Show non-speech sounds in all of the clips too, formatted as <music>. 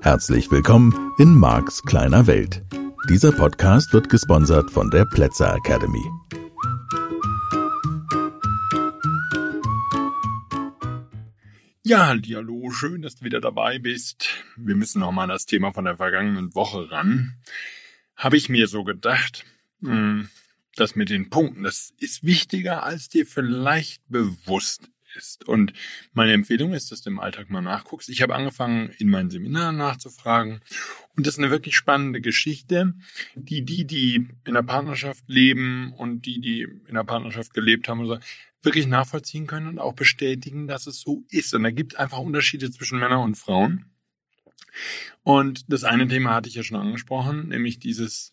Herzlich willkommen in Marks kleiner Welt. Dieser Podcast wird gesponsert von der Plätzer Academy. Ja, hallo, schön, dass du wieder dabei bist. Wir müssen noch mal an das Thema von der vergangenen Woche ran. Habe ich mir so gedacht, hm, das mit den Punkten, das ist wichtiger, als dir vielleicht bewusst ist. Und meine Empfehlung ist, dass du im Alltag mal nachguckst. Ich habe angefangen, in meinen Seminaren nachzufragen. Und das ist eine wirklich spannende Geschichte, die die, die in der Partnerschaft leben und die, die in der Partnerschaft gelebt haben, so, wirklich nachvollziehen können und auch bestätigen, dass es so ist. Und da gibt es einfach Unterschiede zwischen Männern und Frauen. Und das eine Thema hatte ich ja schon angesprochen, nämlich dieses,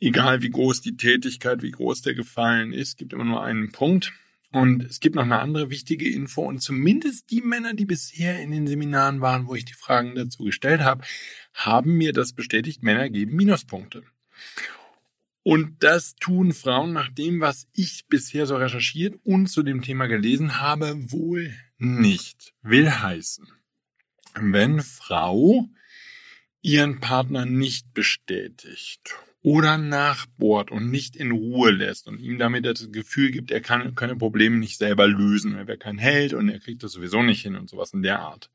egal wie groß die Tätigkeit, wie groß der Gefallen ist, gibt immer nur einen Punkt. Und es gibt noch eine andere wichtige Info und zumindest die Männer, die bisher in den Seminaren waren, wo ich die Fragen dazu gestellt habe, haben mir das bestätigt, Männer geben Minuspunkte. Und das tun Frauen nach dem, was ich bisher so recherchiert und zu dem Thema gelesen habe, wohl nicht. Will heißen, wenn Frau ihren Partner nicht bestätigt oder nachbohrt und nicht in Ruhe lässt und ihm damit das Gefühl gibt, er kann keine Probleme nicht selber lösen, er wäre kein Held und er kriegt das sowieso nicht hin und sowas in der Art,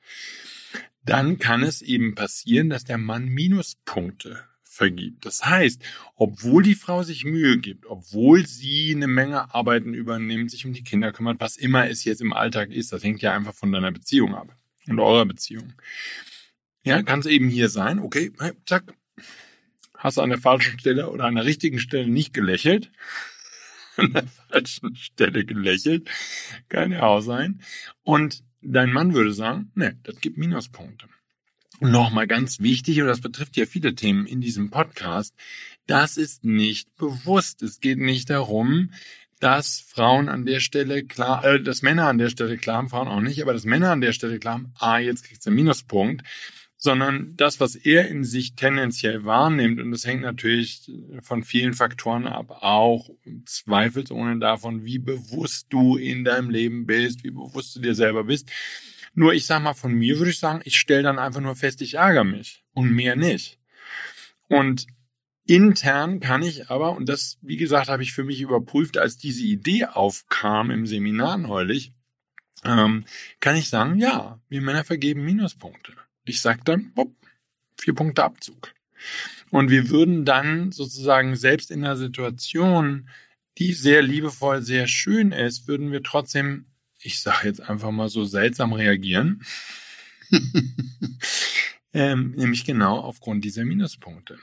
dann kann es eben passieren, dass der Mann Minuspunkte vergibt. Das heißt, obwohl die Frau sich Mühe gibt, obwohl sie eine Menge Arbeiten übernimmt, sich um die Kinder kümmert, was immer es jetzt im Alltag ist, das hängt ja einfach von deiner Beziehung ab und eurer Beziehung. Ja, kann es eben hier sein, okay, zack, hast du an der falschen Stelle oder an der richtigen Stelle nicht gelächelt, <laughs> an der falschen Stelle gelächelt, kann ja auch sein. Und dein Mann würde sagen, ne, das gibt Minuspunkte. Nochmal ganz wichtig, und das betrifft ja viele Themen in diesem Podcast, das ist nicht bewusst. Es geht nicht darum, dass Frauen an der Stelle klar, äh, dass Männer an der Stelle klar haben, Frauen auch nicht, aber dass Männer an der Stelle klar haben, ah, jetzt kriegst du einen Minuspunkt, sondern das, was er in sich tendenziell wahrnimmt, und das hängt natürlich von vielen Faktoren ab, auch zweifelsohne davon, wie bewusst du in deinem Leben bist, wie bewusst du dir selber bist, nur ich sag mal, von mir würde ich sagen, ich stelle dann einfach nur fest, ich ärgere mich und mehr nicht. Und intern kann ich aber, und das, wie gesagt, habe ich für mich überprüft, als diese Idee aufkam im Seminar neulich, ähm, kann ich sagen, ja, wir Männer vergeben Minuspunkte. Ich sag dann, bopp, vier Punkte Abzug. Und wir würden dann sozusagen selbst in einer Situation, die sehr liebevoll, sehr schön ist, würden wir trotzdem ich sage jetzt einfach mal so seltsam reagieren. <laughs> ähm, nämlich genau aufgrund dieser Minuspunkte.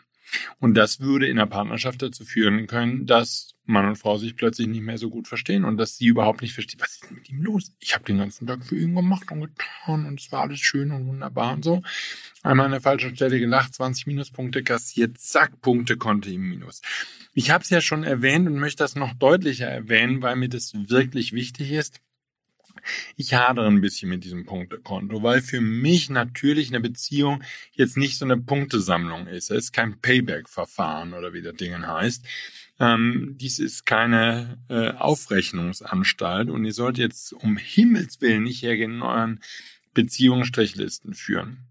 Und das würde in der Partnerschaft dazu führen können, dass Mann und Frau sich plötzlich nicht mehr so gut verstehen und dass sie überhaupt nicht versteht, was ist denn mit ihm los? Ich habe den ganzen Tag für ihn gemacht und getan und es war alles schön und wunderbar und so. Einmal an der falschen Stelle gelacht, 20 Minuspunkte kassiert, zack, Punkte konnte im Minus. Ich habe es ja schon erwähnt und möchte das noch deutlicher erwähnen, weil mir das wirklich wichtig ist. Ich hadere ein bisschen mit diesem Punktekonto, weil für mich natürlich eine Beziehung jetzt nicht so eine Punktesammlung ist. Es ist kein Payback-Verfahren oder wie das Ding heißt. Ähm, dies ist keine äh, Aufrechnungsanstalt und ihr sollt jetzt um Himmels Willen nicht hergehen und euren Beziehungsstrichlisten führen.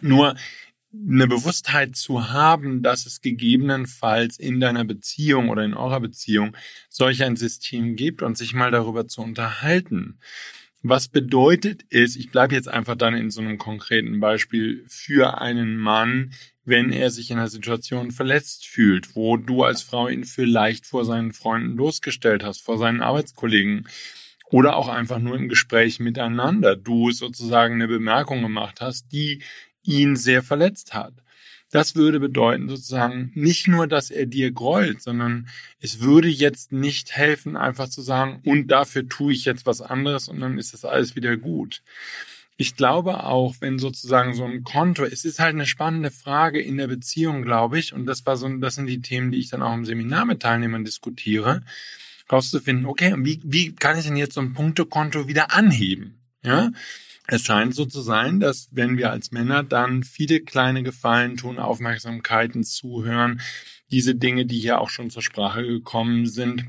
Nur eine Bewusstheit zu haben, dass es gegebenenfalls in deiner Beziehung oder in eurer Beziehung solch ein System gibt und sich mal darüber zu unterhalten. Was bedeutet es, ich bleibe jetzt einfach dann in so einem konkreten Beispiel für einen Mann, wenn er sich in einer Situation verletzt fühlt, wo du als Frau ihn vielleicht vor seinen Freunden losgestellt hast, vor seinen Arbeitskollegen oder auch einfach nur im Gespräch miteinander, du sozusagen eine Bemerkung gemacht hast, die ihn sehr verletzt hat. Das würde bedeuten sozusagen nicht nur, dass er dir grollt, sondern es würde jetzt nicht helfen, einfach zu sagen, und dafür tue ich jetzt was anderes und dann ist das alles wieder gut. Ich glaube auch, wenn sozusagen so ein Konto, es ist halt eine spannende Frage in der Beziehung, glaube ich, und das war so, das sind die Themen, die ich dann auch im Seminar mit Teilnehmern diskutiere, rauszufinden, okay, wie, wie kann ich denn jetzt so ein Punktekonto wieder anheben? Ja, es scheint so zu sein, dass wenn wir als Männer dann viele kleine Gefallen tun, Aufmerksamkeiten zuhören, diese Dinge, die hier auch schon zur Sprache gekommen sind,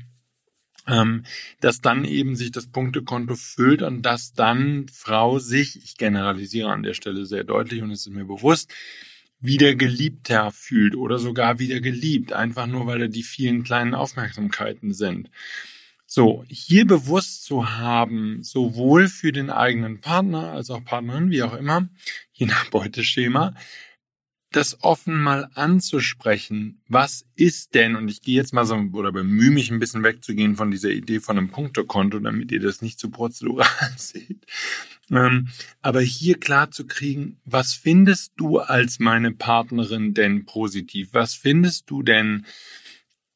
ähm, dass dann eben sich das Punktekonto füllt und dass dann Frau sich, ich generalisiere an der Stelle sehr deutlich und es ist mir bewusst, wieder geliebter fühlt oder sogar wieder geliebt, einfach nur weil da die vielen kleinen Aufmerksamkeiten sind. So, hier bewusst zu haben, sowohl für den eigenen Partner als auch Partnerin, wie auch immer, <laughs> je nach Beuteschema, das offen mal anzusprechen. Was ist denn, und ich gehe jetzt mal so, oder bemühe mich ein bisschen wegzugehen von dieser Idee von einem Punktekonto, damit ihr das nicht zu prozedural <laughs> seht. Ähm, aber hier klar zu kriegen, was findest du als meine Partnerin denn positiv? Was findest du denn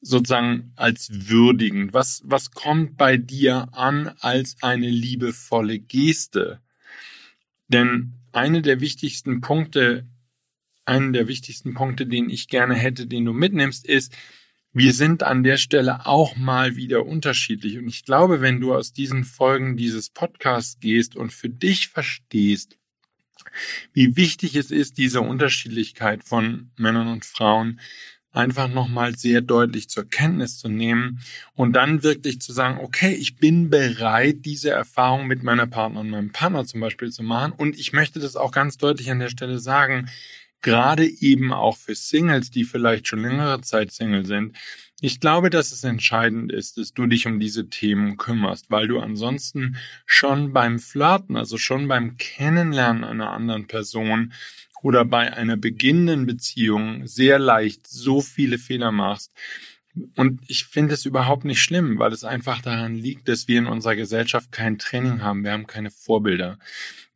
sozusagen als würdigend? Was, was kommt bei dir an als eine liebevolle Geste? Denn eine der wichtigsten Punkte einen der wichtigsten Punkte, den ich gerne hätte, den du mitnimmst, ist, wir sind an der Stelle auch mal wieder unterschiedlich. Und ich glaube, wenn du aus diesen Folgen dieses Podcasts gehst und für dich verstehst, wie wichtig es ist, diese Unterschiedlichkeit von Männern und Frauen einfach nochmal sehr deutlich zur Kenntnis zu nehmen und dann wirklich zu sagen, okay, ich bin bereit, diese Erfahrung mit meiner Partner und meinem Partner zum Beispiel zu machen. Und ich möchte das auch ganz deutlich an der Stelle sagen gerade eben auch für Singles, die vielleicht schon längere Zeit Single sind. Ich glaube, dass es entscheidend ist, dass du dich um diese Themen kümmerst, weil du ansonsten schon beim Flirten, also schon beim Kennenlernen einer anderen Person oder bei einer beginnenden Beziehung sehr leicht so viele Fehler machst, und ich finde es überhaupt nicht schlimm, weil es einfach daran liegt, dass wir in unserer Gesellschaft kein Training haben. Wir haben keine Vorbilder.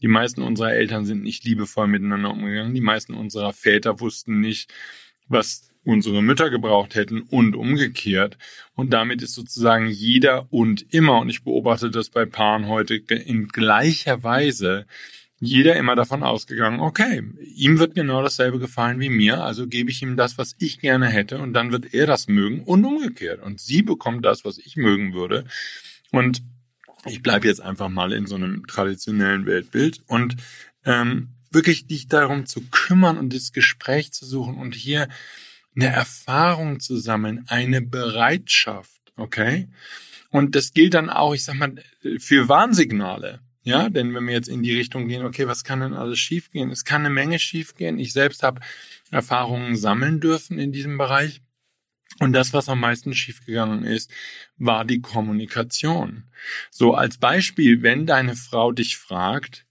Die meisten unserer Eltern sind nicht liebevoll miteinander umgegangen. Die meisten unserer Väter wussten nicht, was unsere Mütter gebraucht hätten und umgekehrt. Und damit ist sozusagen jeder und immer, und ich beobachte das bei Paaren heute in gleicher Weise, jeder immer davon ausgegangen, okay, ihm wird genau dasselbe gefallen wie mir, also gebe ich ihm das, was ich gerne hätte und dann wird er das mögen und umgekehrt. Und sie bekommt das, was ich mögen würde. Und ich bleibe jetzt einfach mal in so einem traditionellen Weltbild und ähm, wirklich dich darum zu kümmern und das Gespräch zu suchen und hier eine Erfahrung zu sammeln, eine Bereitschaft, okay? Und das gilt dann auch, ich sag mal, für Warnsignale. Ja, denn wenn wir jetzt in die Richtung gehen, okay, was kann denn alles schiefgehen? Es kann eine Menge schiefgehen. Ich selbst habe Erfahrungen sammeln dürfen in diesem Bereich. Und das, was am meisten schiefgegangen ist, war die Kommunikation. So als Beispiel, wenn deine Frau dich fragt,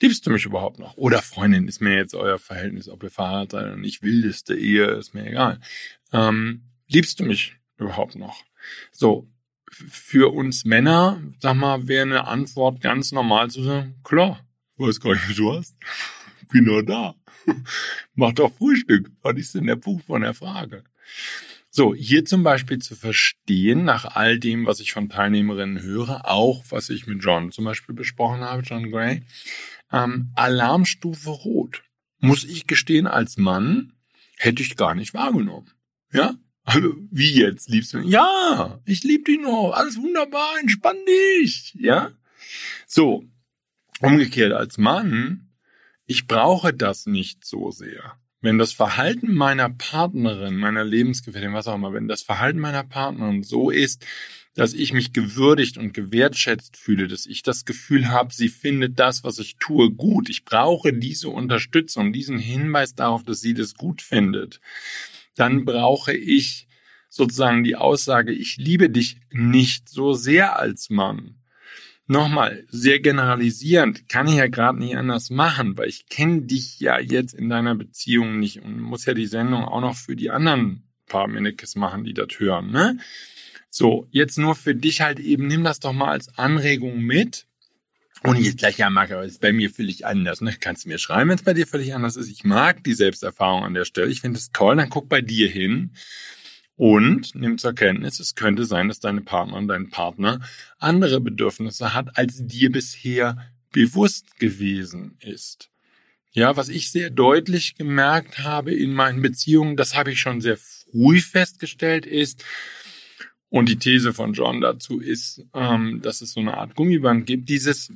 liebst du mich überhaupt noch? Oder Freundin, ist mir jetzt euer Verhältnis, ob ihr verheiratet seid und ich wildeste Ehe, ist mir egal. Ähm, liebst du mich überhaupt noch? So, für uns Männer, sag mal, wäre eine Antwort ganz normal zu sagen, klar, weiß gar nicht, wie du hast. Bin nur da. <laughs> Mach doch Frühstück. Was ist denn der Punkt von der Frage? So, hier zum Beispiel zu verstehen, nach all dem, was ich von Teilnehmerinnen höre, auch was ich mit John zum Beispiel besprochen habe, John Gray, ähm, Alarmstufe Rot. Muss ich gestehen, als Mann hätte ich gar nicht wahrgenommen. Ja, also, wie jetzt? Liebst du mich? Ja, ich liebe dich noch. Alles wunderbar, entspann dich. Ja? So. Umgekehrt als Mann, ich brauche das nicht so sehr. Wenn das Verhalten meiner Partnerin, meiner Lebensgefährtin, was auch immer, wenn das Verhalten meiner Partnerin so ist, dass ich mich gewürdigt und gewertschätzt fühle, dass ich das Gefühl habe, sie findet das, was ich tue, gut. Ich brauche diese Unterstützung, diesen Hinweis darauf, dass sie das gut findet dann brauche ich sozusagen die Aussage, ich liebe dich nicht so sehr als Mann. Nochmal, sehr generalisierend, kann ich ja gerade nicht anders machen, weil ich kenne dich ja jetzt in deiner Beziehung nicht und muss ja die Sendung auch noch für die anderen paar Minnekes machen, die das hören, ne? So, jetzt nur für dich halt eben, nimm das doch mal als Anregung mit und jetzt gleich, ja, Marc, aber ist bei mir völlig anders. Ne? Kannst du mir schreiben, wenn es bei dir völlig anders ist? Ich mag die Selbsterfahrung an der Stelle. Ich finde es toll. Dann guck bei dir hin und nimm zur Kenntnis, es könnte sein, dass deine Partnerin, dein Partner andere Bedürfnisse hat, als dir bisher bewusst gewesen ist. Ja, was ich sehr deutlich gemerkt habe in meinen Beziehungen, das habe ich schon sehr früh festgestellt, ist, und die These von John dazu ist, ähm, dass es so eine Art Gummiband gibt, dieses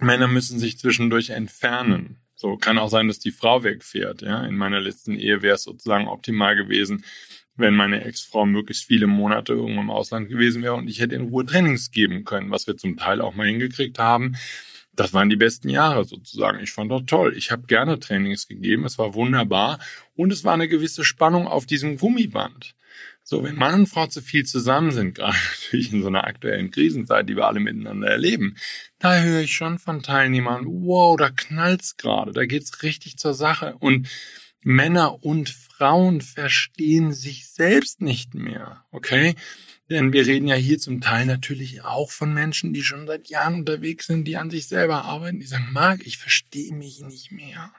Männer müssen sich zwischendurch entfernen. So kann auch sein, dass die Frau wegfährt. Ja, in meiner letzten Ehe wäre es sozusagen optimal gewesen, wenn meine Ex-Frau möglichst viele Monate irgendwo im Ausland gewesen wäre und ich hätte in Ruhe Trainings geben können, was wir zum Teil auch mal hingekriegt haben. Das waren die besten Jahre sozusagen. Ich fand das toll. Ich habe gerne Trainings gegeben. Es war wunderbar. Und es war eine gewisse Spannung auf diesem Gummiband. So, wenn Mann und Frau zu viel zusammen sind, <laughs> gerade natürlich in so einer aktuellen Krisenzeit, die wir alle miteinander erleben, da höre ich schon von Teilnehmern, wow, da knallt's gerade, da geht's richtig zur Sache. Und Männer und Frauen verstehen sich selbst nicht mehr, okay? Denn wir reden ja hier zum Teil natürlich auch von Menschen, die schon seit Jahren unterwegs sind, die an sich selber arbeiten, die sagen, Marc, ich verstehe mich nicht mehr.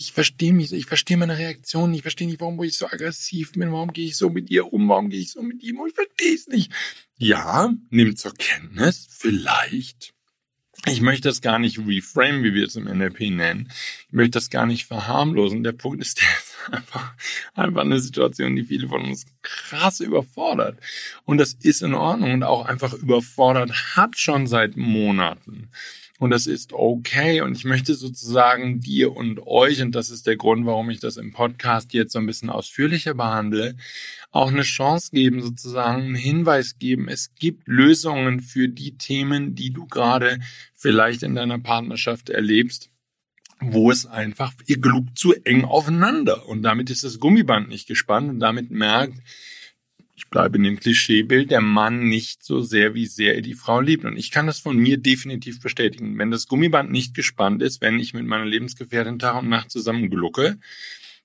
Ich verstehe mich, ich verstehe meine Reaktionen, ich verstehe nicht, warum ich so aggressiv bin, warum gehe ich so mit ihr um, warum gehe ich so mit ihm um, ich verstehe es nicht. Ja, nimm zur Kenntnis, vielleicht ich möchte das gar nicht reframe, wie wir es im NLP nennen. Ich möchte das gar nicht verharmlosen. Der Punkt ist, <laughs> der ist einfach, einfach eine Situation, die viele von uns krass überfordert. Und das ist in Ordnung und auch einfach überfordert hat schon seit Monaten. Und das ist okay. Und ich möchte sozusagen dir und euch, und das ist der Grund, warum ich das im Podcast jetzt so ein bisschen ausführlicher behandle, auch eine Chance geben, sozusagen einen Hinweis geben. Es gibt Lösungen für die Themen, die du gerade vielleicht in deiner Partnerschaft erlebst wo es einfach, ihr gelugt zu eng aufeinander und damit ist das Gummiband nicht gespannt und damit merkt, ich bleibe in dem Klischeebild, der Mann nicht so sehr, wie sehr er die Frau liebt. Und ich kann das von mir definitiv bestätigen. Wenn das Gummiband nicht gespannt ist, wenn ich mit meiner Lebensgefährtin Tag und Nacht zusammen glucke,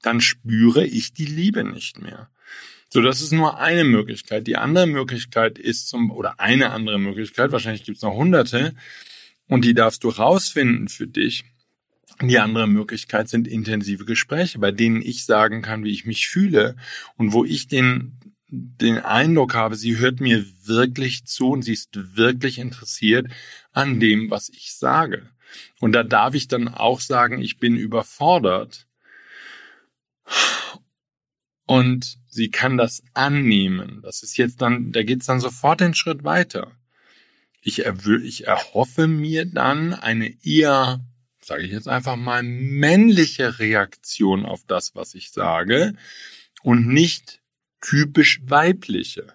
dann spüre ich die Liebe nicht mehr. So, das ist nur eine Möglichkeit. Die andere Möglichkeit ist zum, oder eine andere Möglichkeit, wahrscheinlich gibt es noch hunderte, und die darfst du rausfinden für dich. Die andere Möglichkeit sind intensive Gespräche, bei denen ich sagen kann, wie ich mich fühle und wo ich den den Eindruck habe, sie hört mir wirklich zu und sie ist wirklich interessiert an dem, was ich sage. Und da darf ich dann auch sagen, ich bin überfordert. Und sie kann das annehmen. Das ist jetzt dann, da geht's dann sofort den Schritt weiter. Ich, ich erhoffe mir dann eine eher, sage ich jetzt einfach mal, männliche Reaktion auf das, was ich sage und nicht typisch weibliche.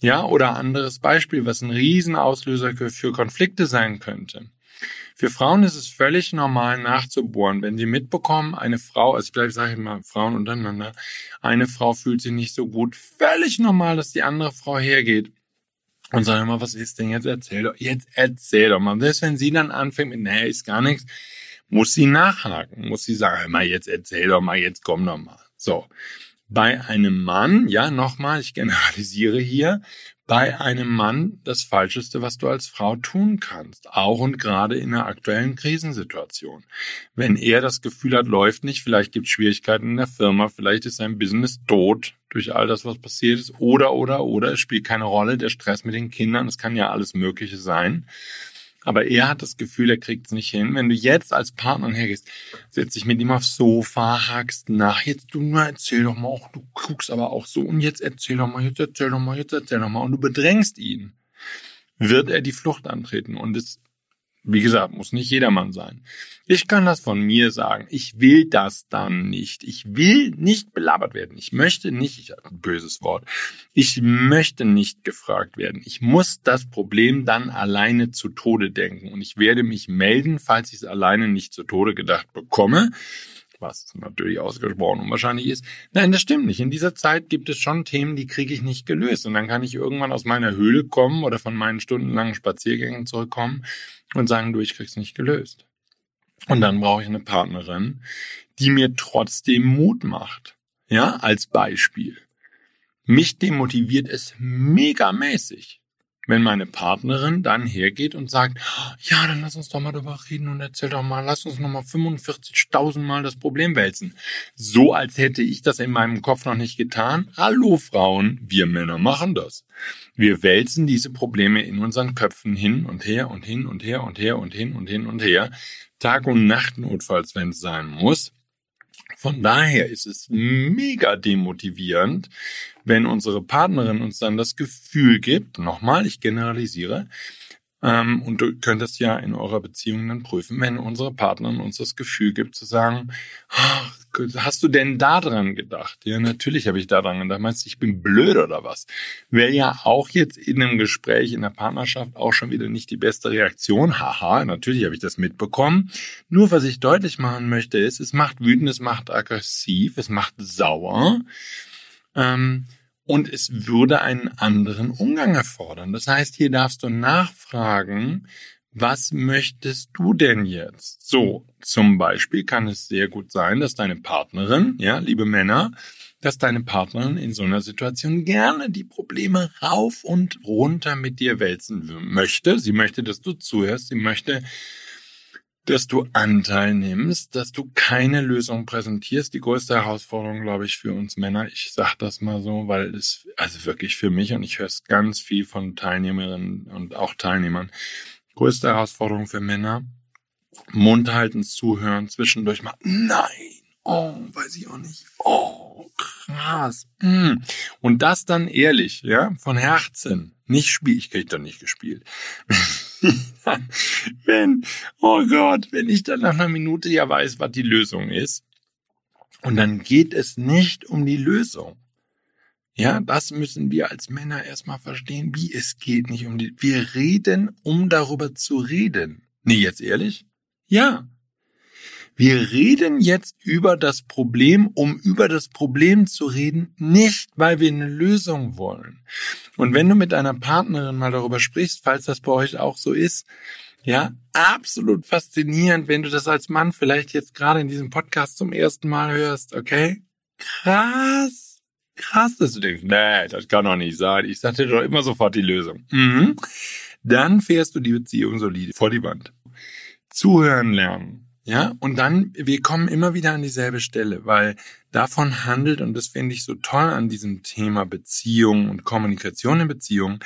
Ja, oder anderes Beispiel, was ein Riesenauslöser für Konflikte sein könnte. Für Frauen ist es völlig normal nachzubohren, wenn sie mitbekommen, eine Frau, also ich sage mal, Frauen untereinander, eine Frau fühlt sich nicht so gut, völlig normal, dass die andere Frau hergeht und sagt immer, was ist denn jetzt? Erzähl doch, jetzt erzähl doch mal. Selbst wenn sie dann anfängt mit, nee, ist gar nichts, muss sie nachhaken, muss sie sagen, mal, jetzt erzähl doch mal, jetzt komm doch mal. So bei einem Mann, ja, nochmal, ich generalisiere hier, bei einem Mann das Falscheste, was du als Frau tun kannst, auch und gerade in einer aktuellen Krisensituation. Wenn er das Gefühl hat, läuft nicht, vielleicht gibt es Schwierigkeiten in der Firma, vielleicht ist sein Business tot durch all das, was passiert ist, oder, oder, oder, es spielt keine Rolle, der Stress mit den Kindern, es kann ja alles Mögliche sein. Aber er hat das Gefühl, er kriegt es nicht hin. Wenn du jetzt als Partner hergehst, setzt dich mit ihm aufs Sofa, hakst nach, jetzt du nur erzähl doch mal, auch, du guckst aber auch so. Und jetzt erzähl doch mal, jetzt erzähl doch mal, jetzt erzähl doch mal. Und du bedrängst ihn, wird er die Flucht antreten. Und es wie gesagt, muss nicht jedermann sein. Ich kann das von mir sagen. Ich will das dann nicht. Ich will nicht belabert werden. Ich möchte nicht, ich ein böses Wort, ich möchte nicht gefragt werden. Ich muss das Problem dann alleine zu Tode denken. Und ich werde mich melden, falls ich es alleine nicht zu Tode gedacht bekomme was natürlich ausgesprochen unwahrscheinlich ist. Nein, das stimmt nicht. In dieser Zeit gibt es schon Themen, die kriege ich nicht gelöst. Und dann kann ich irgendwann aus meiner Höhle kommen oder von meinen stundenlangen Spaziergängen zurückkommen und sagen, du, ich krieg's nicht gelöst. Und dann brauche ich eine Partnerin, die mir trotzdem Mut macht. Ja, als Beispiel. Mich demotiviert es megamäßig wenn meine Partnerin dann hergeht und sagt, ja, dann lass uns doch mal darüber reden und erzähl doch mal, lass uns noch mal 45.000 Mal das Problem wälzen. So als hätte ich das in meinem Kopf noch nicht getan. Hallo Frauen, wir Männer machen das. Wir wälzen diese Probleme in unseren Köpfen hin und her und hin und her und her und hin und hin und her. Tag und Nacht notfalls, wenn es sein muss. Von daher ist es mega demotivierend, wenn unsere Partnerin uns dann das Gefühl gibt, nochmal, ich generalisiere, ähm, und du könntest ja in eurer Beziehung dann prüfen, wenn unsere Partnerin uns das Gefühl gibt zu sagen, ach hast du denn daran gedacht? Ja, natürlich habe ich daran gedacht. Meinst du, ich bin blöd oder was? Wäre ja auch jetzt in einem Gespräch, in der Partnerschaft auch schon wieder nicht die beste Reaktion. Haha, natürlich habe ich das mitbekommen. Nur was ich deutlich machen möchte ist, es macht wütend, es macht aggressiv, es macht sauer. Ähm, und es würde einen anderen Umgang erfordern. Das heißt, hier darfst du nachfragen, was möchtest du denn jetzt? So, zum Beispiel kann es sehr gut sein, dass deine Partnerin, ja, liebe Männer, dass deine Partnerin in so einer Situation gerne die Probleme rauf und runter mit dir wälzen möchte. Sie möchte, dass du zuhörst. Sie möchte, dass du Anteil nimmst, dass du keine Lösung präsentierst. Die größte Herausforderung, glaube ich, für uns Männer, ich sage das mal so, weil es, also wirklich für mich, und ich höre es ganz viel von Teilnehmerinnen und auch Teilnehmern, Größte Herausforderung für Männer. Mund halten, zuhören, zwischendurch mal, nein, oh, weiß ich auch nicht, oh, krass. Mm. Und das dann ehrlich, ja, von Herzen. Nicht spiel, ich krieg doch nicht gespielt. <laughs> wenn, oh Gott, wenn ich dann nach einer Minute ja weiß, was die Lösung ist. Und dann geht es nicht um die Lösung. Ja, das müssen wir als Männer erstmal verstehen, wie es geht nicht um die, wir reden, um darüber zu reden. Nee, jetzt ehrlich? Ja. Wir reden jetzt über das Problem, um über das Problem zu reden, nicht weil wir eine Lösung wollen. Und wenn du mit deiner Partnerin mal darüber sprichst, falls das bei euch auch so ist, ja, absolut faszinierend, wenn du das als Mann vielleicht jetzt gerade in diesem Podcast zum ersten Mal hörst, okay? Krass krass, dass du denkst, nee, das kann doch nicht sein. Ich sagte doch immer sofort die Lösung. Mhm. Dann fährst du die Beziehung solide vor die Wand. Zuhören lernen. Ja, und dann, wir kommen immer wieder an dieselbe Stelle, weil davon handelt, und das finde ich so toll an diesem Thema Beziehung und Kommunikation in Beziehung,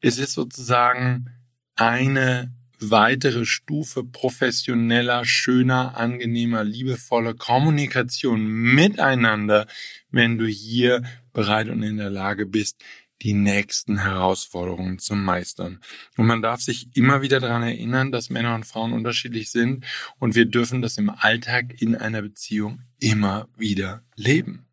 es ist sozusagen eine weitere Stufe professioneller, schöner, angenehmer, liebevoller Kommunikation miteinander, wenn du hier bereit und in der Lage bist, die nächsten Herausforderungen zu meistern. Und man darf sich immer wieder daran erinnern, dass Männer und Frauen unterschiedlich sind und wir dürfen das im Alltag in einer Beziehung immer wieder leben.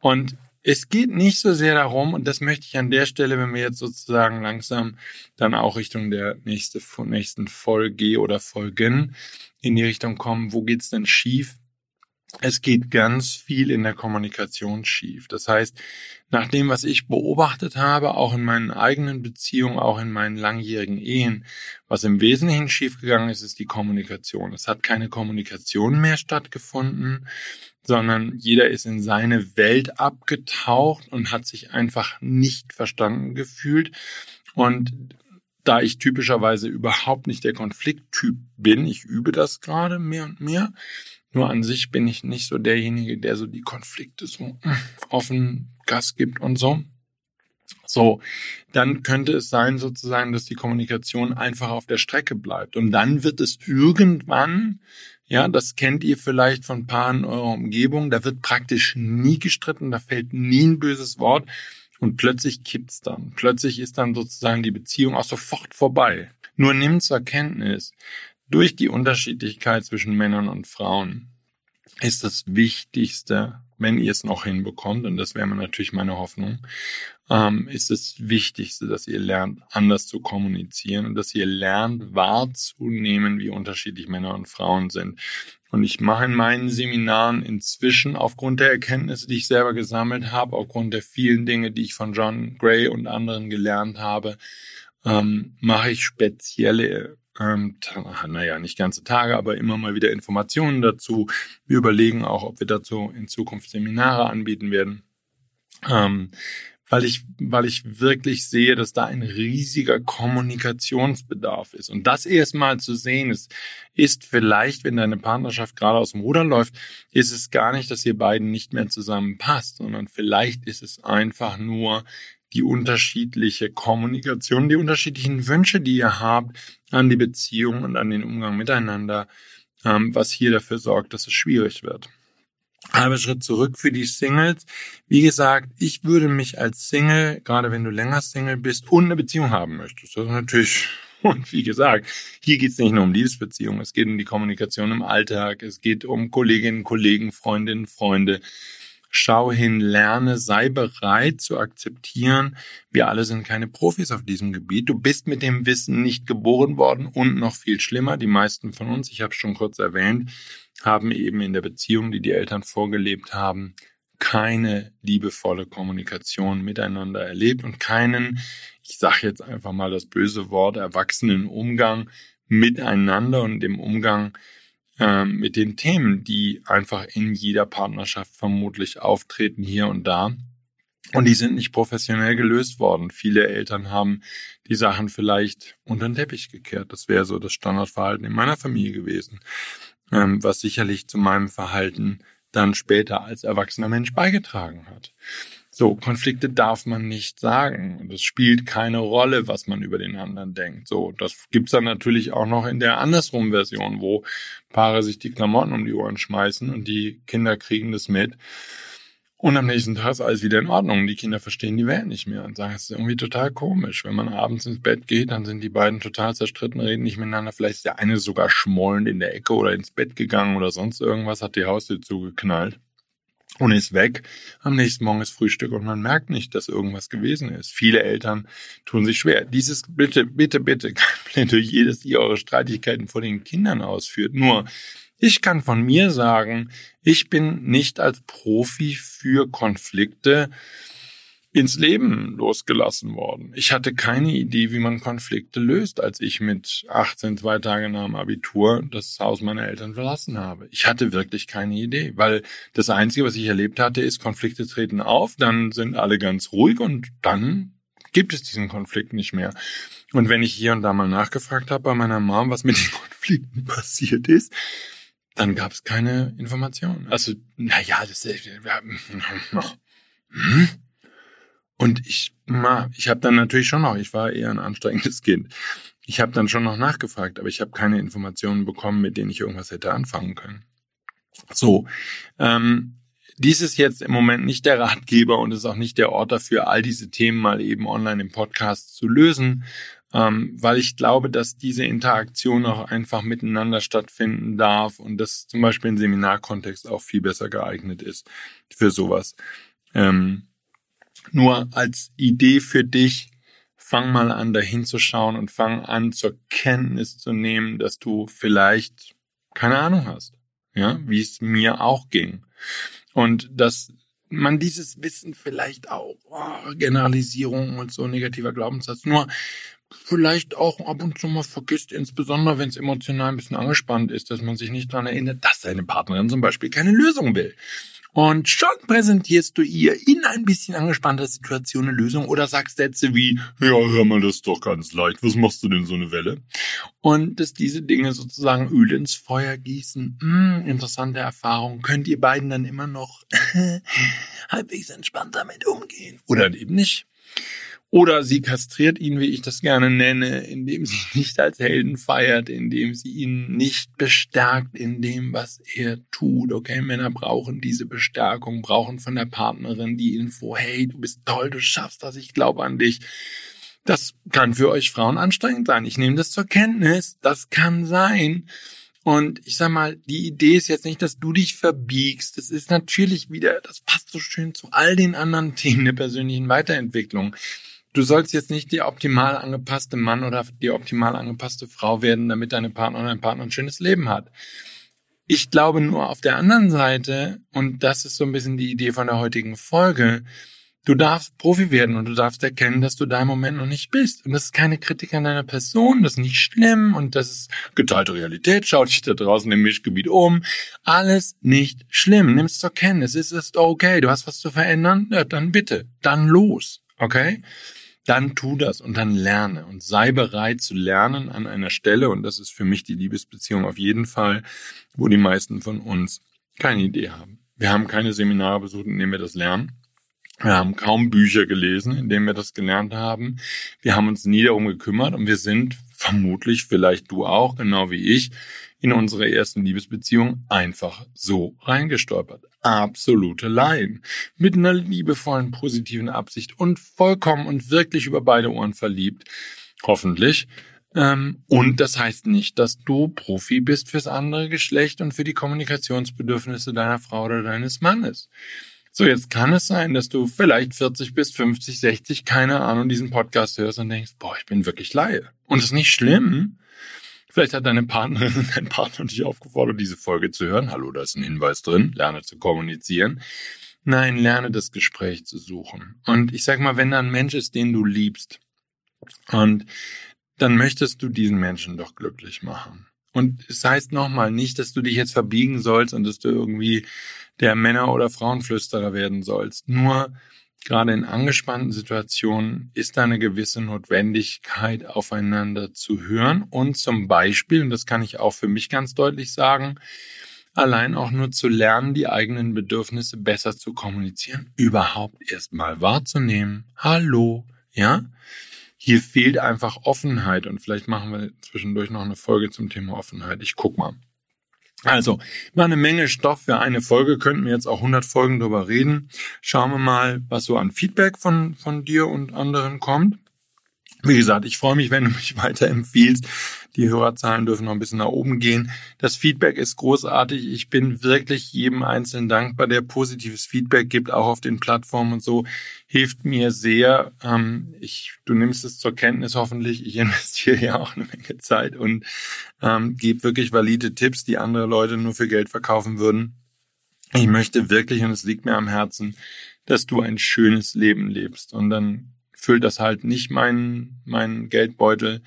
Und es geht nicht so sehr darum, und das möchte ich an der Stelle, wenn wir jetzt sozusagen langsam dann auch Richtung der nächste, nächsten Folge oder Folgen in die Richtung kommen, wo geht's denn schief? Es geht ganz viel in der Kommunikation schief. Das heißt, nach dem, was ich beobachtet habe, auch in meinen eigenen Beziehungen, auch in meinen langjährigen Ehen, was im Wesentlichen schiefgegangen ist, ist die Kommunikation. Es hat keine Kommunikation mehr stattgefunden sondern jeder ist in seine Welt abgetaucht und hat sich einfach nicht verstanden gefühlt. Und da ich typischerweise überhaupt nicht der Konflikttyp bin, ich übe das gerade mehr und mehr, nur an sich bin ich nicht so derjenige, der so die Konflikte so <clears throat> offen Gas gibt und so. So, dann könnte es sein sozusagen, dass die Kommunikation einfach auf der Strecke bleibt. Und dann wird es irgendwann ja, das kennt ihr vielleicht von Paaren in eurer Umgebung. Da wird praktisch nie gestritten, da fällt nie ein böses Wort und plötzlich kippt's dann. Plötzlich ist dann sozusagen die Beziehung auch sofort vorbei. Nur nimmt zur Kenntnis, durch die Unterschiedlichkeit zwischen Männern und Frauen ist das Wichtigste, wenn ihr es noch hinbekommt, und das wäre natürlich meine Hoffnung, ähm, ist das Wichtigste, dass ihr lernt, anders zu kommunizieren und dass ihr lernt, wahrzunehmen, wie unterschiedlich Männer und Frauen sind. Und ich mache in meinen Seminaren inzwischen aufgrund der Erkenntnisse, die ich selber gesammelt habe, aufgrund der vielen Dinge, die ich von John Gray und anderen gelernt habe, ähm, mache ich spezielle ähm, naja, nicht ganze Tage, aber immer mal wieder Informationen dazu. Wir überlegen auch, ob wir dazu in Zukunft Seminare anbieten werden. Ähm, weil ich, weil ich wirklich sehe, dass da ein riesiger Kommunikationsbedarf ist. Und das erstmal zu sehen ist, ist vielleicht, wenn deine Partnerschaft gerade aus dem Ruder läuft, ist es gar nicht, dass ihr beiden nicht mehr zusammenpasst, sondern vielleicht ist es einfach nur die unterschiedliche Kommunikation, die unterschiedlichen Wünsche, die ihr habt an die Beziehung und an den Umgang miteinander, ähm, was hier dafür sorgt, dass es schwierig wird. Halber Schritt zurück für die Singles. Wie gesagt, ich würde mich als Single, gerade wenn du länger Single bist und eine Beziehung haben möchtest, das ist natürlich <laughs> Und wie gesagt, hier geht es nicht nur um Liebesbeziehungen, es geht um die Kommunikation im Alltag, es geht um Kolleginnen, Kollegen, Freundinnen, Freunde. Schau hin, lerne, sei bereit zu akzeptieren, wir alle sind keine Profis auf diesem Gebiet. Du bist mit dem Wissen nicht geboren worden und noch viel schlimmer, die meisten von uns, ich habe es schon kurz erwähnt, haben eben in der Beziehung, die die Eltern vorgelebt haben, keine liebevolle Kommunikation miteinander erlebt und keinen, ich sage jetzt einfach mal das böse Wort, erwachsenen Umgang miteinander und dem Umgang äh, mit den Themen, die einfach in jeder Partnerschaft vermutlich auftreten hier und da. Und die sind nicht professionell gelöst worden. Viele Eltern haben die Sachen vielleicht unter den Teppich gekehrt. Das wäre so das Standardverhalten in meiner Familie gewesen, ähm, was sicherlich zu meinem Verhalten dann später als erwachsener Mensch beigetragen hat. So, Konflikte darf man nicht sagen. Es spielt keine Rolle, was man über den anderen denkt. So, das gibt's dann natürlich auch noch in der andersrum Version, wo Paare sich die Klamotten um die Ohren schmeißen und die Kinder kriegen das mit. Und am nächsten Tag ist alles wieder in Ordnung. Die Kinder verstehen die Welt nicht mehr und sagen, es ist irgendwie total komisch. Wenn man abends ins Bett geht, dann sind die beiden total zerstritten, reden nicht miteinander. Vielleicht ist der eine sogar schmollend in der Ecke oder ins Bett gegangen oder sonst irgendwas, hat die Haustür zugeknallt und ist weg. Am nächsten Morgen ist Frühstück und man merkt nicht, dass irgendwas gewesen ist. Viele Eltern tun sich schwer. Dieses bitte, bitte, bitte <laughs> kein Plädoyer, dass ihr eure Streitigkeiten vor den Kindern ausführt. Nur ich kann von mir sagen, ich bin nicht als Profi für Konflikte ins Leben losgelassen worden. Ich hatte keine Idee, wie man Konflikte löst, als ich mit 18, zwei Tage nach dem Abitur das Haus meiner Eltern verlassen habe. Ich hatte wirklich keine Idee, weil das Einzige, was ich erlebt hatte, ist, Konflikte treten auf, dann sind alle ganz ruhig und dann gibt es diesen Konflikt nicht mehr. Und wenn ich hier und da mal nachgefragt habe bei meiner Mom, was mit den <laughs> Konflikten passiert ist, dann gab es keine Informationen. Also, naja, das ist. Hm? Und ich, ich habe dann natürlich schon noch, ich war eher ein anstrengendes <laughs> Kind. Ich habe dann schon noch nachgefragt, aber ich habe keine Informationen bekommen, mit denen ich irgendwas hätte anfangen können. So, ähm, dies ist jetzt im Moment nicht der Ratgeber und ist auch nicht der Ort dafür, all diese Themen mal eben online im Podcast zu lösen, ähm, weil ich glaube, dass diese Interaktion auch einfach miteinander stattfinden darf und das zum Beispiel im Seminarkontext auch viel besser geeignet ist für sowas. Ähm, nur als Idee für dich, fang mal an, da hinzuschauen und fang an, zur Kenntnis zu nehmen, dass du vielleicht keine Ahnung hast, ja, wie es mir auch ging. Und dass man dieses Wissen vielleicht auch, oh, Generalisierung und so negativer Glaubenssatz, nur vielleicht auch ab und zu mal vergisst, insbesondere wenn es emotional ein bisschen angespannt ist, dass man sich nicht daran erinnert, dass seine Partnerin zum Beispiel keine Lösung will. Und schon präsentierst du ihr in ein bisschen angespannter Situation eine Lösung oder sagst Sätze wie, ja, hör mal, das ist doch ganz leicht, was machst du denn so eine Welle? Und dass diese Dinge sozusagen Öl ins Feuer gießen, hm, interessante Erfahrung, könnt ihr beiden dann immer noch <laughs> halbwegs entspannt damit umgehen oder eben nicht. Oder sie kastriert ihn, wie ich das gerne nenne, indem sie <laughs> nicht als Helden feiert, indem sie ihn nicht bestärkt in dem, was er tut. Okay, Männer brauchen diese Bestärkung, brauchen von der Partnerin die Info, hey, du bist toll, du schaffst das, ich glaube an dich. Das kann für euch Frauen anstrengend sein. Ich nehme das zur Kenntnis. Das kann sein. Und ich sag mal, die Idee ist jetzt nicht, dass du dich verbiegst. Das ist natürlich wieder, das passt so schön zu all den anderen Themen der persönlichen Weiterentwicklung du sollst jetzt nicht der optimal angepasste Mann oder die optimal angepasste Frau werden, damit deine Partner oder dein Partner ein schönes Leben hat. Ich glaube nur auf der anderen Seite, und das ist so ein bisschen die Idee von der heutigen Folge, du darfst Profi werden und du darfst erkennen, dass du da im Moment noch nicht bist. Und das ist keine Kritik an deiner Person, das ist nicht schlimm und das ist geteilte Realität. Schau dich da draußen im Mischgebiet um. Alles nicht schlimm. Nimm es zur Kenntnis. Es ist okay. Du hast was zu verändern? Ja, dann bitte. Dann los. Okay? Dann tu das und dann lerne und sei bereit zu lernen an einer Stelle, und das ist für mich die Liebesbeziehung auf jeden Fall, wo die meisten von uns keine Idee haben. Wir haben keine Seminare besucht, in denen wir das lernen. Wir haben kaum Bücher gelesen, in denen wir das gelernt haben. Wir haben uns nie darum gekümmert und wir sind vermutlich, vielleicht du auch, genau wie ich, in unsere ersten Liebesbeziehung einfach so reingestolpert. Absolute Laien. Mit einer liebevollen, positiven Absicht und vollkommen und wirklich über beide Ohren verliebt. Hoffentlich. Ähm, und das heißt nicht, dass du Profi bist fürs andere Geschlecht und für die Kommunikationsbedürfnisse deiner Frau oder deines Mannes. So, jetzt kann es sein, dass du vielleicht 40 bis 50, 60, keine Ahnung, diesen Podcast hörst und denkst, boah, ich bin wirklich Laie. Und es ist nicht schlimm. Vielleicht hat deine Partnerin, <laughs> dein Partner dich aufgefordert, diese Folge zu hören. Hallo, da ist ein Hinweis drin. Lerne zu kommunizieren. Nein, lerne das Gespräch zu suchen. Und ich sag mal, wenn da ein Mensch ist, den du liebst, und dann möchtest du diesen Menschen doch glücklich machen. Und es heißt nochmal nicht, dass du dich jetzt verbiegen sollst und dass du irgendwie der Männer- oder Frauenflüsterer werden sollst. Nur gerade in angespannten Situationen ist da eine gewisse Notwendigkeit, aufeinander zu hören und zum Beispiel, und das kann ich auch für mich ganz deutlich sagen, allein auch nur zu lernen, die eigenen Bedürfnisse besser zu kommunizieren, überhaupt erstmal wahrzunehmen. Hallo, ja? Hier fehlt einfach Offenheit und vielleicht machen wir zwischendurch noch eine Folge zum Thema Offenheit. Ich guck mal. Also, war eine Menge Stoff für eine Folge, könnten wir jetzt auch 100 Folgen drüber reden. Schauen wir mal, was so an Feedback von, von dir und anderen kommt. Wie gesagt, ich freue mich, wenn du mich <laughs> weiterempfiehlst. Die Hörerzahlen dürfen noch ein bisschen nach oben gehen. Das Feedback ist großartig. Ich bin wirklich jedem Einzelnen dankbar, der positives Feedback gibt, auch auf den Plattformen und so. Hilft mir sehr. Ähm, ich, du nimmst es zur Kenntnis hoffentlich. Ich <laughs> investiere ja auch eine Menge Zeit und ähm, gebe wirklich valide Tipps, die andere Leute nur für Geld verkaufen würden. Ich möchte wirklich, und es liegt mir am Herzen, dass du ein schönes Leben lebst. Und dann füllt das halt nicht meinen, meinen Geldbeutel,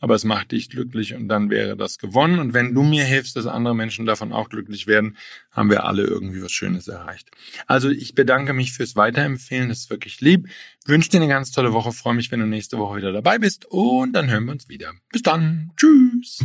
aber es macht dich glücklich und dann wäre das gewonnen. Und wenn du mir hilfst, dass andere Menschen davon auch glücklich werden, haben wir alle irgendwie was Schönes erreicht. Also ich bedanke mich fürs Weiterempfehlen, das ist wirklich lieb. Wünsche dir eine ganz tolle Woche, freue mich, wenn du nächste Woche wieder dabei bist und dann hören wir uns wieder. Bis dann, tschüss.